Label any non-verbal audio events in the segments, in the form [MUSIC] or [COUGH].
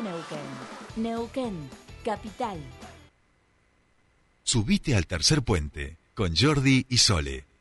Neuquén. Neuquén, capital. Subite al tercer puente con Jordi y Sole.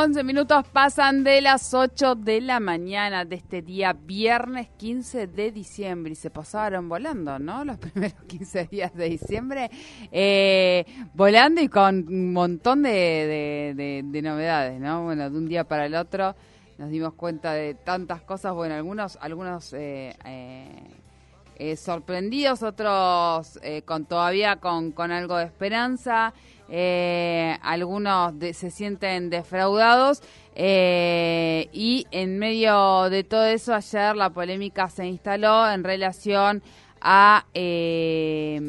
11 minutos pasan de las 8 de la mañana de este día, viernes 15 de diciembre. Y se pasaron volando, ¿no? Los [LAUGHS] primeros 15 días de diciembre. Eh, volando y con un montón de, novedades, ¿no? Bueno, de un día para el otro nos dimos cuenta de tantas cosas. Bueno, algunos, algunos eh, eh, sorprendidos, otros con todavía con, con algo de esperanza eh, algunos se sienten defraudados eh, y en medio de todo eso ayer la polémica se instaló en relación a eh,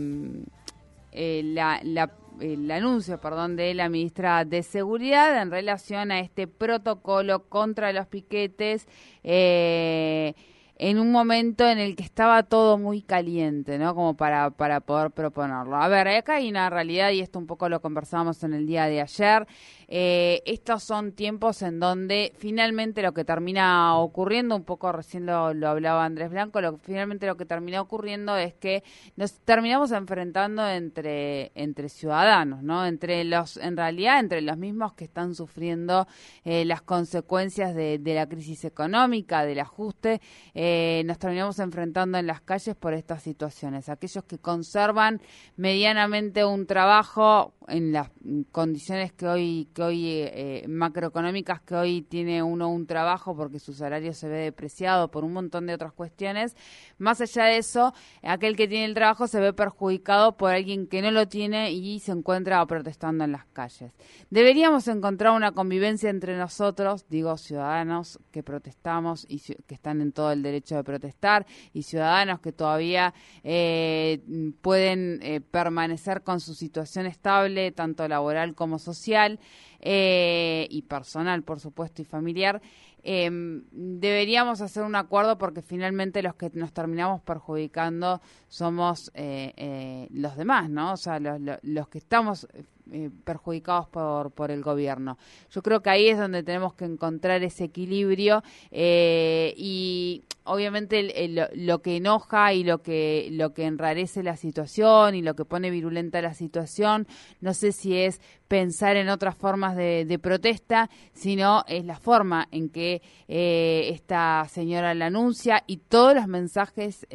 el anuncio perdón, de la ministra de Seguridad en relación a este protocolo contra los piquetes. Eh, en un momento en el que estaba todo muy caliente, ¿no? Como para, para poder proponerlo. A ver, acá hay una realidad, y esto un poco lo conversamos en el día de ayer, eh, estos son tiempos en donde finalmente lo que termina ocurriendo, un poco recién lo, hablaba Andrés Blanco, lo finalmente lo que termina ocurriendo es que nos terminamos enfrentando entre, entre ciudadanos, ¿no? Entre los, en realidad, entre los mismos que están sufriendo eh, las consecuencias de, de, la crisis económica, del ajuste, eh, nos terminamos enfrentando en las calles por estas situaciones. Aquellos que conservan medianamente un trabajo en las condiciones que hoy hoy eh, macroeconómicas que hoy tiene uno un trabajo porque su salario se ve depreciado por un montón de otras cuestiones. Más allá de eso, aquel que tiene el trabajo se ve perjudicado por alguien que no lo tiene y se encuentra protestando en las calles. Deberíamos encontrar una convivencia entre nosotros, digo ciudadanos que protestamos y que están en todo el derecho de protestar y ciudadanos que todavía eh, pueden eh, permanecer con su situación estable, tanto laboral como social eh, y personal, por supuesto, y familiar, eh, deberíamos hacer un acuerdo porque finalmente los que nos terminamos perjudicando somos eh, eh los demás, ¿no? O sea, los, los que estamos eh, perjudicados por, por el gobierno. Yo creo que ahí es donde tenemos que encontrar ese equilibrio eh, y obviamente lo que enoja y lo que lo que enrarece la situación y lo que pone virulenta la situación, no sé si es pensar en otras formas de, protesta, sino es la forma en que eh, esta señora la anuncia y todos los mensajes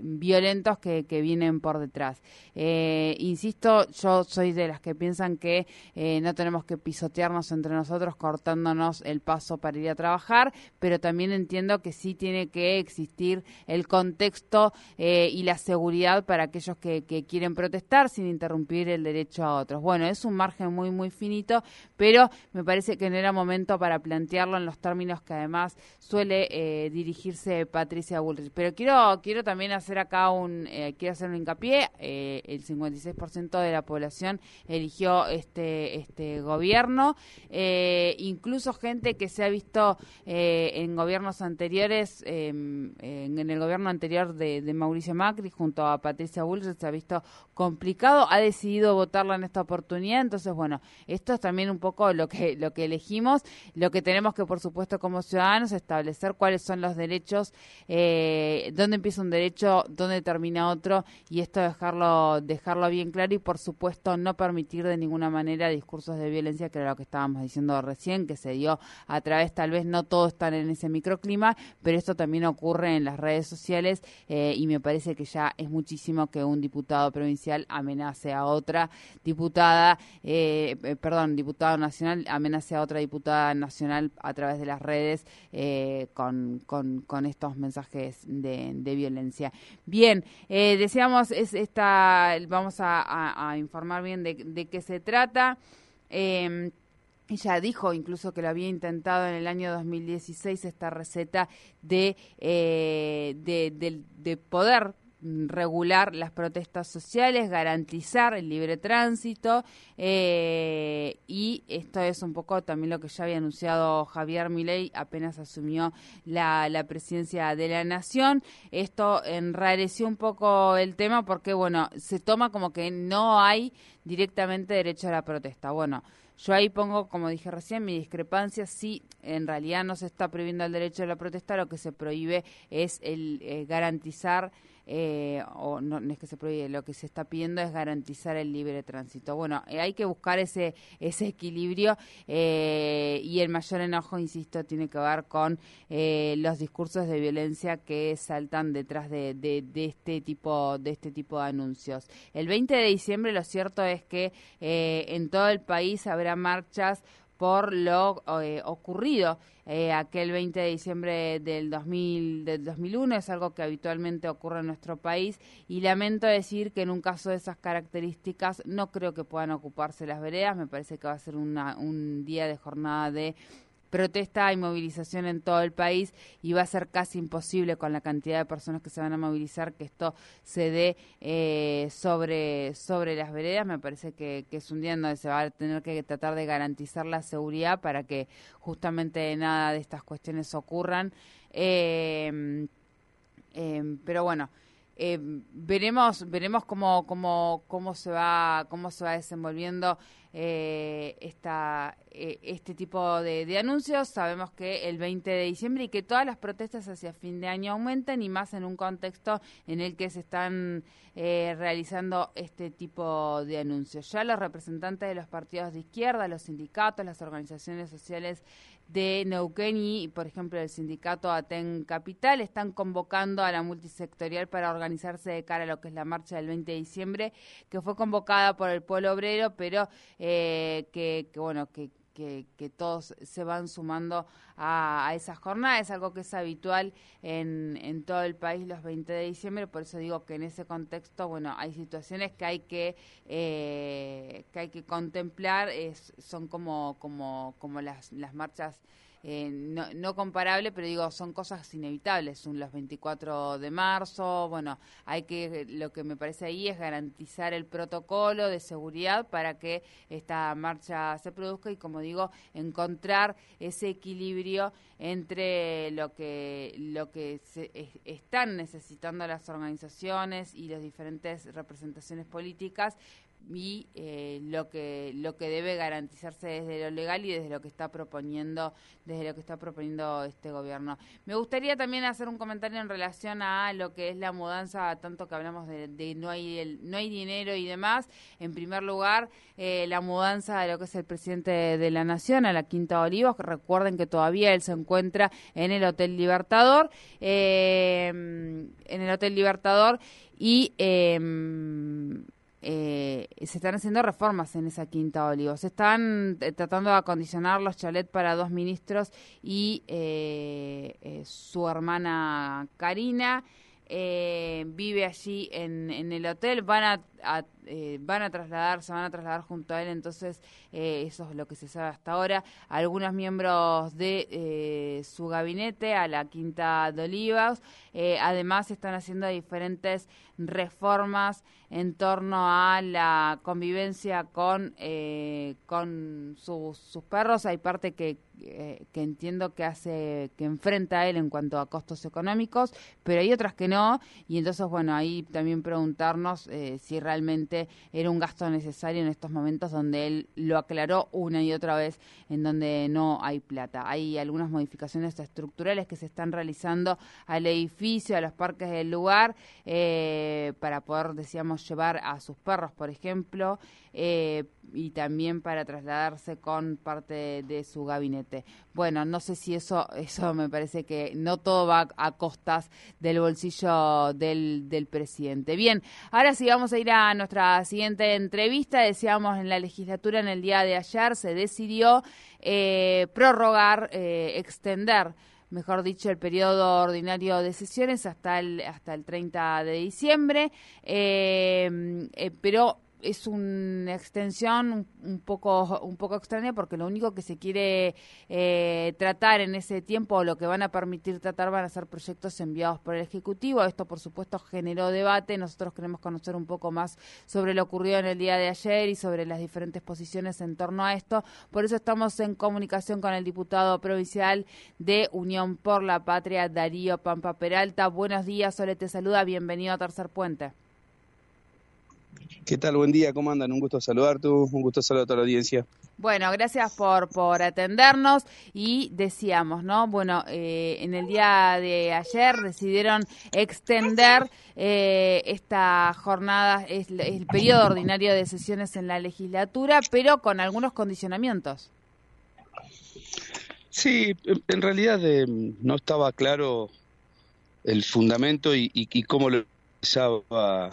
violentos que, que, vienen por detrás. insisto, yo soy de las que piensan que eh, no tenemos que pisotearnos entre nosotros cortándonos el paso para ir a trabajar, pero también entiendo que sí tiene que existir el contexto eh, y la seguridad para aquellos que, quieren protestar sin interrumpir el derecho a otros. Bueno, es un margen muy, muy finito, pero me parece que no era momento para plantearlo en los términos que además suele eh, dirigirse Patricia Bullrich. Pero quiero, quiero también hacer acá un, quiero hacer un hincapié, el 56% de la población eligió este, este gobierno. Eh, incluso gente que se ha visto eh, en gobiernos anteriores, em, en el gobierno anterior de, Mauricio Macri junto a Patricia Bullrich se ha visto complicado, ha decidido votarla en esta oportunidad. Entonces, bueno, esto es también un poco lo que, lo que elegimos, lo que tenemos que, por supuesto, como ciudadanos, establecer cuáles son los derechos, eh, dónde empieza un derecho, dónde termina otro, y esto dejarlo, dejarlo bien claro y, por supuesto, no permitir de ninguna manera discursos de violencia, que era lo que estábamos diciendo recién, que se dio a través, tal vez no todos están en ese microclima, pero esto también ocurre en las redes sociales eh, y me parece que ya es muchísimo que un diputado provincial amenace a otra diputada, eh, eh, perdón, diputado nacional amenace a otra diputada nacional a través de las redes con, con, estos mensajes de, violencia. Bien, decíamos, es esta, vamos a informar de, qué se trata. Eh, ella dijo incluso que lo había intentado en el año 2016 esta receta de, eh, de, de, poder regular las protestas sociales, garantizar el libre tránsito eh, y esto es un poco también lo que ya había anunciado Javier Milei apenas asumió la, la presidencia de la nación. Esto enrareció un poco el tema porque, bueno, se toma como que no hay directamente derecho a la protesta. Bueno, yo ahí pongo, como dije recién, mi discrepancia. Si en realidad no se está prohibiendo el derecho a la protesta, lo que se prohíbe es el eh, garantizar eh, o no, es que se prohíbe, lo que se está pidiendo es garantizar el libre tránsito. Bueno, eh, hay que buscar ese, ese equilibrio eh, y el mayor enojo, insisto, tiene que ver con los discursos de violencia que saltan detrás de, de, este tipo de este tipo de anuncios. El 20 de diciembre lo cierto es que en todo el país habrá marchas por lo eh, ocurrido eh, aquel 20 de diciembre del, 2000, del 2001. Es algo que habitualmente ocurre en nuestro país y lamento decir que en un caso de esas características no creo que puedan ocuparse las veredas. Me parece que va a ser una, un día de jornada de protesta y movilización en todo el país y va a ser casi imposible con la cantidad de personas que se van a movilizar que esto se dé eh, sobre, sobre las veredas. Me parece que, es un día en donde se va a tener que tratar de garantizar la seguridad para que justamente nada de estas cuestiones ocurran. Eh, eh, pero bueno. Veremos veremos cómo, cómo, cómo se va cómo se va desenvolviendo eh, esta, eh, este tipo de, anuncios. Sabemos que el 20 de diciembre y que todas las protestas hacia fin de año aumentan y más en un contexto en el que se están eh, realizando este tipo de anuncios. Ya los representantes de los partidos de izquierda, los sindicatos, las organizaciones sociales de Neuquén y, por ejemplo, el sindicato Aten Capital están convocando a la multisectorial para organizarse de cara a lo que es la marcha del 20 de diciembre, que fue convocada por el pueblo obrero, pero eh, que, bueno, que, que, todos se van sumando a, a esas jornadas. Algo que es habitual en, en todo el país los 20 de diciembre, por eso digo que en ese contexto, bueno, hay situaciones que hay que, eh, que, hay que contemplar, es, son como, como, como las, las marchas eh, no, no, comparable, pero digo, son cosas inevitables. Son los 24 de marzo, bueno, hay que, lo que me parece ahí es garantizar el protocolo de seguridad para que esta marcha se produzca y, como digo, encontrar ese equilibrio entre lo que, lo que se, están necesitando las organizaciones y las diferentes representaciones políticas, y eh, lo que lo que debe garantizarse desde lo legal y desde lo que está proponiendo desde lo que está proponiendo este gobierno. Me gustaría también hacer un comentario en relación a lo que es la mudanza tanto que hablamos de, no hay no hay dinero y demás. En primer lugar eh, la mudanza de lo que es el presidente de, la nación a la Quinta Olivos. Que recuerden que todavía él se encuentra en el Hotel Libertador eh, en el Hotel Libertador y eh, se están haciendo reformas en esa Quinta Olivo. Se están eh, tratando de acondicionar los chalets para dos ministros y eh, su hermana Karina. vive allí en, en, el hotel, van a, van a trasladar, se van a trasladar junto a él, entonces eso es lo que se sabe hasta ahora. Algunos miembros de su gabinete a la Quinta de Olivos, además están haciendo diferentes reformas en torno a la convivencia con, eh, con sus, sus perros. Hay parte que, eh, que entiendo que hace, que enfrenta a él en cuanto a costos económicos, pero hay otras que no. Y entonces, bueno, ahí también preguntarnos eh, si realmente era un gasto necesario en estos momentos donde él lo aclaró una y otra vez en donde no hay plata. Hay algunas modificaciones estructurales que se están realizando al edificio, a los parques del lugar, para poder, decíamos, llevar a sus perros, por ejemplo, eh, y también para trasladarse con parte de, su gabinete. Bueno, no sé si eso, eso me parece que no todo va a costas del bolsillo del, del presidente. Bien, ahora sí vamos a ir a nuestra siguiente entrevista. Decíamos en la legislatura en el día de ayer se decidió eh, prorrogar, eh, extender mejor dicho, el periodo ordinario de sesiones hasta el, hasta el 30 de diciembre, eh, pero es una extensión un, poco un poco extraña porque lo único que se quiere eh, tratar en ese tiempo, lo que van a permitir tratar, van a ser proyectos enviados por el Ejecutivo. Esto, por supuesto, generó debate. Nosotros queremos conocer un poco más sobre lo ocurrido en el día de ayer y sobre las diferentes posiciones en torno a esto. Por eso estamos en comunicación con el diputado provincial de Unión por la Patria, Darío Pampa Peralta. Buenos días, Sole te saluda. Bienvenido a Tercer Puente. ¿Qué tal? Buen día, ¿cómo andan? Un gusto saludarte, un gusto saludar a toda la audiencia. Bueno, gracias por, por atendernos y decíamos, ¿no? Bueno, eh, en el día de ayer decidieron extender eh, esta jornada, es, el periodo ordinario de sesiones en la legislatura, pero con algunos condicionamientos. Sí, en realidad eh, no estaba claro el fundamento y, y cómo lo pensaba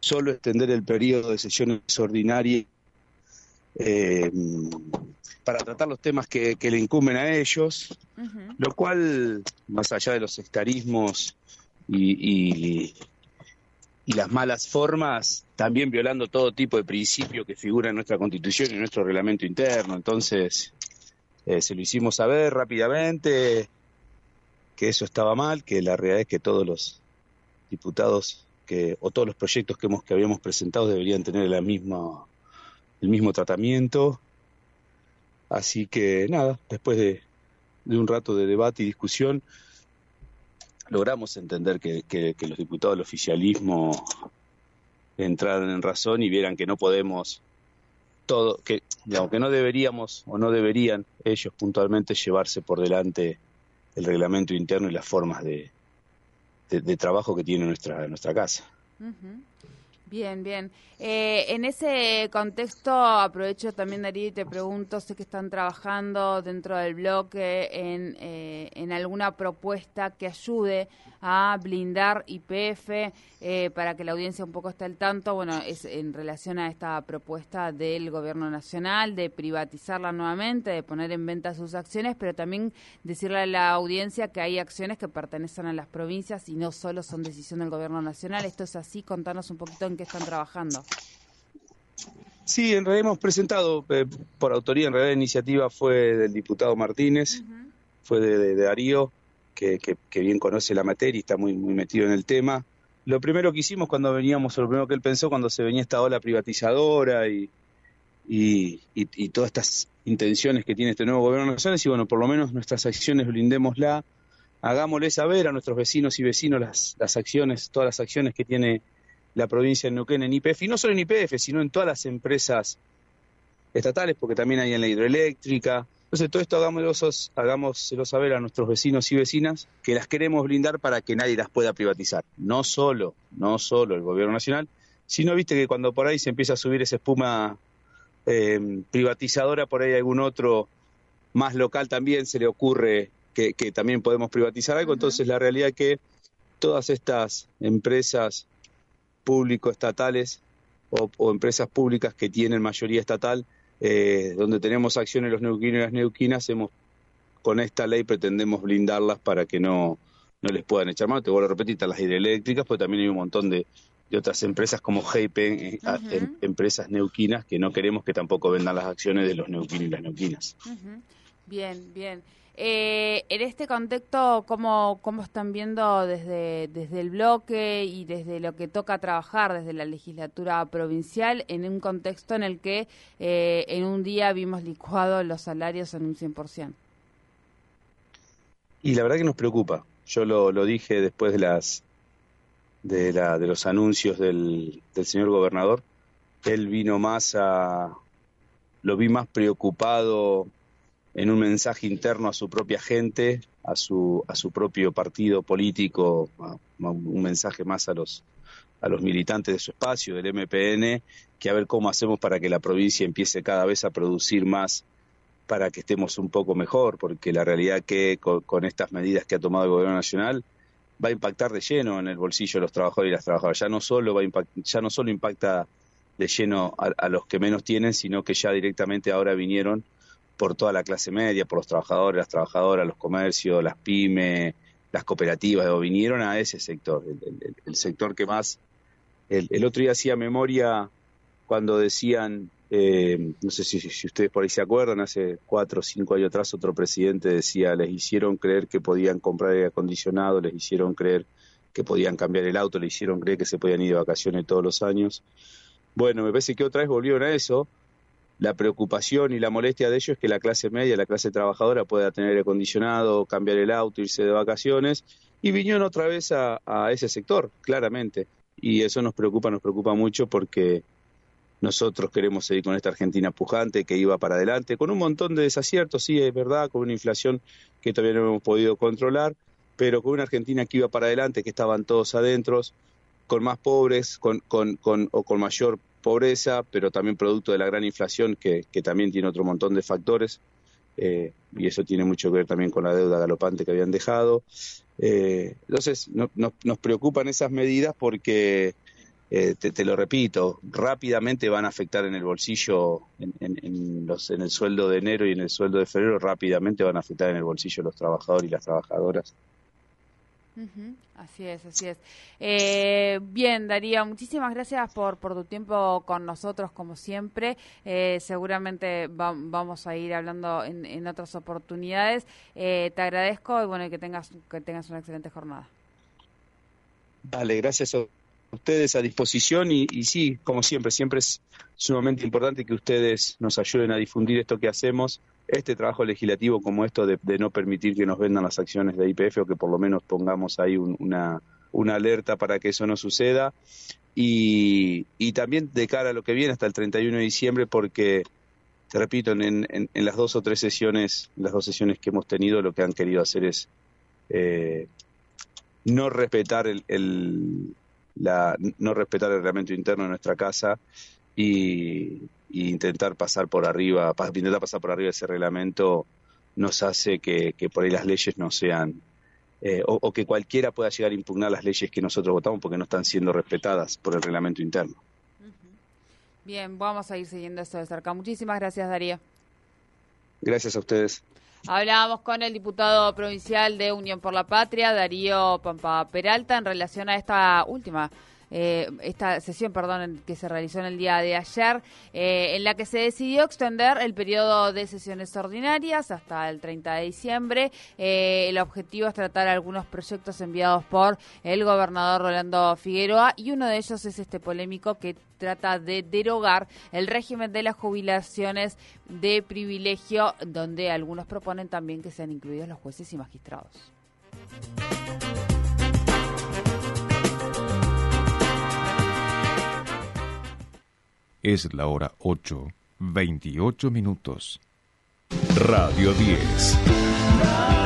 solo extender el periodo de sesiones ordinarias eh, para tratar los temas que, le incumben a ellos, lo cual, más allá de los sectarismos y, y, las malas formas, también violando todo tipo de principio que figura en nuestra constitución y en nuestro reglamento interno. Entonces, eh, se lo hicimos saber rápidamente que eso estaba mal, que la realidad es que todos los diputados que, o todos los proyectos que, hemos, que habíamos presentado deberían tener la misma, el mismo tratamiento. Así que nada, después de, un rato de debate y discusión, logramos entender que, que, los diputados del oficialismo entraran en razón y vieran que no podemos todo, que, digamos, que no deberíamos o no deberían ellos puntualmente llevarse por delante el reglamento interno y las formas de, de, trabajo que tiene nuestra, nuestra casa. Bien, bien. Eh, en ese contexto, aprovecho también, Darío, y te pregunto, sé que están trabajando dentro del bloque en, eh, en alguna propuesta que ayude a blindar IPF eh, para que la audiencia un poco esté al tanto. Bueno, es en relación a esta propuesta del Gobierno Nacional de privatizarla nuevamente, de poner en venta sus acciones, pero también decirle a la audiencia que hay acciones que pertenecen a las provincias y no solo son decisión del Gobierno Nacional. Esto es así, contanos un poquito en qué están trabajando. Sí, en realidad hemos presentado, eh, por autoría, en realidad la iniciativa fue del diputado Martínez, fue de, Darío, que, bien conoce la materia y está muy, muy metido en el tema. Lo primero que hicimos cuando veníamos, o lo primero que él pensó cuando se venía esta ola privatizadora y, y, y, todas estas intenciones que tiene este nuevo gobierno nacional, y bueno, por lo menos nuestras acciones blindémosla, hagámosle saber a nuestros vecinos y vecinos las, las acciones, todas las acciones que tiene la provincia de Neuquén en IPF, y no solo en IPF, sino en todas las empresas estatales, porque también hay en la hidroeléctrica. Entonces, todo esto hagámoslo, hagámoslo saber a nuestros vecinos y vecinas que las queremos blindar para que nadie las pueda privatizar. No solo, no solo el gobierno nacional, sino, viste, que cuando por ahí se empieza a subir esa espuma eh, privatizadora, por ahí algún otro más local también se le ocurre que, también podemos privatizar algo. Entonces, la realidad es que todas estas empresas público-estatales o, empresas públicas que tienen mayoría estatal, eh, donde tenemos acciones los neuquinos y las neuquinas, hemos, con esta ley pretendemos blindarlas para que no, no les puedan echar mano. Te vuelvo a repetir, las hidroeléctricas, pues también hay un montón de, otras empresas como Heipen, eh, em, empresas neuquinas, que no queremos que tampoco vendan las acciones de los neuquinos y las neuquinas. Bien, bien. Eh, en este contexto, ¿cómo, ¿cómo están viendo desde, desde el bloque y desde lo que toca trabajar desde la legislatura provincial en un contexto en el que eh, en un día vimos licuados los salarios en un 100%? Y la verdad que nos preocupa. Yo lo, lo dije después de las de, la, de los anuncios del, del señor gobernador. Él vino más a, lo vi más preocupado en un mensaje interno a su propia gente, a su, a su propio partido político, un mensaje más a los, a los militantes de su espacio, del MPN, que a ver cómo hacemos para que la provincia empiece cada vez a producir más para que estemos un poco mejor, porque la realidad que con, estas medidas que ha tomado el gobierno nacional va a impactar de lleno en el bolsillo de los trabajadores y las trabajadoras. Ya no solo va ya no solo impacta de lleno a, los que menos tienen, sino que ya directamente ahora vinieron por toda la clase media, por los trabajadores, las trabajadoras, los comercios, las pymes, las cooperativas, vinieron a ese sector, el, sector que más el, otro día hacía memoria cuando decían, eh, no sé si, si, ustedes por ahí se acuerdan, hace cuatro o cinco años atrás otro presidente decía, les hicieron creer que podían comprar aire acondicionado, les hicieron creer que podían cambiar el auto, les hicieron creer que se podían ir de vacaciones todos los años. Bueno, me parece que otra vez volvieron a eso. La preocupación y la molestia de ellos es que la clase media, la clase trabajadora pueda tener acondicionado, cambiar el auto, irse de vacaciones. Y vinieron otra vez a, ese sector, claramente. Y eso nos preocupa, nos preocupa mucho porque nosotros queremos seguir con esta Argentina pujante que iba para adelante, con un montón de desaciertos, sí, es verdad, con una inflación que todavía no hemos podido controlar, pero con una Argentina que iba para adelante, que estaban todos adentro, con más pobres, con, con, con, o con mayor pobreza, pero también producto de la gran inflación que, que también tiene otro montón de factores, eh, y eso tiene mucho que ver también con la deuda galopante que habían dejado. Eh, entonces, no, nos preocupan esas medidas porque, eh, te, lo repito, rápidamente van a afectar en el bolsillo, en, en, los, en el sueldo de enero y en el sueldo de febrero, rápidamente van a afectar en el bolsillo los trabajadores y las trabajadoras. Así es, así es. Eh, bien, Darío, muchísimas gracias por, tu tiempo con nosotros, como siempre. Eh, seguramente vamos a ir hablando en, otras oportunidades. Eh, te agradezco y bueno, que tengas, que tengas una excelente jornada. Vale, gracias a ustedes a disposición y sí, como siempre, siempre es sumamente importante que ustedes nos ayuden a difundir esto que hacemos este trabajo legislativo como esto de, no permitir que nos vendan las acciones de IPF o que por lo menos pongamos ahí una, una alerta para que eso no suceda. Y, y, también de cara a lo que viene hasta el 31 de diciembre, porque, te repito, en, en, las dos o tres sesiones, las dos sesiones que hemos tenido, lo que han querido hacer es eh, no respetar el, el la, no respetar el reglamento interno de nuestra casa y, intentar pasar por arriba, intentar pasar por arriba ese reglamento nos hace que, por ahí las leyes no sean, eh, o, que cualquiera pueda llegar a impugnar las leyes que nosotros votamos porque no están siendo respetadas por el reglamento interno. Bien, vamos a ir siguiendo esto de cerca. Muchísimas gracias, Darío. Gracias a ustedes. Hablábamos con el diputado provincial de Unión por la Patria, Darío Pampa Peralta, en relación a esta última eh, esta sesión, perdón, que se realizó en el día de ayer, eh, en la que se decidió extender el periodo de sesiones ordinarias hasta el 30 de diciembre. Eh, el objetivo es tratar algunos proyectos enviados por el gobernador Rolando Figueroa y uno de ellos es este polémico que trata de derogar el régimen de las jubilaciones de privilegio, donde algunos proponen también que sean incluidos los jueces y magistrados. Es la hora 8, 28 minutos. Radio 10.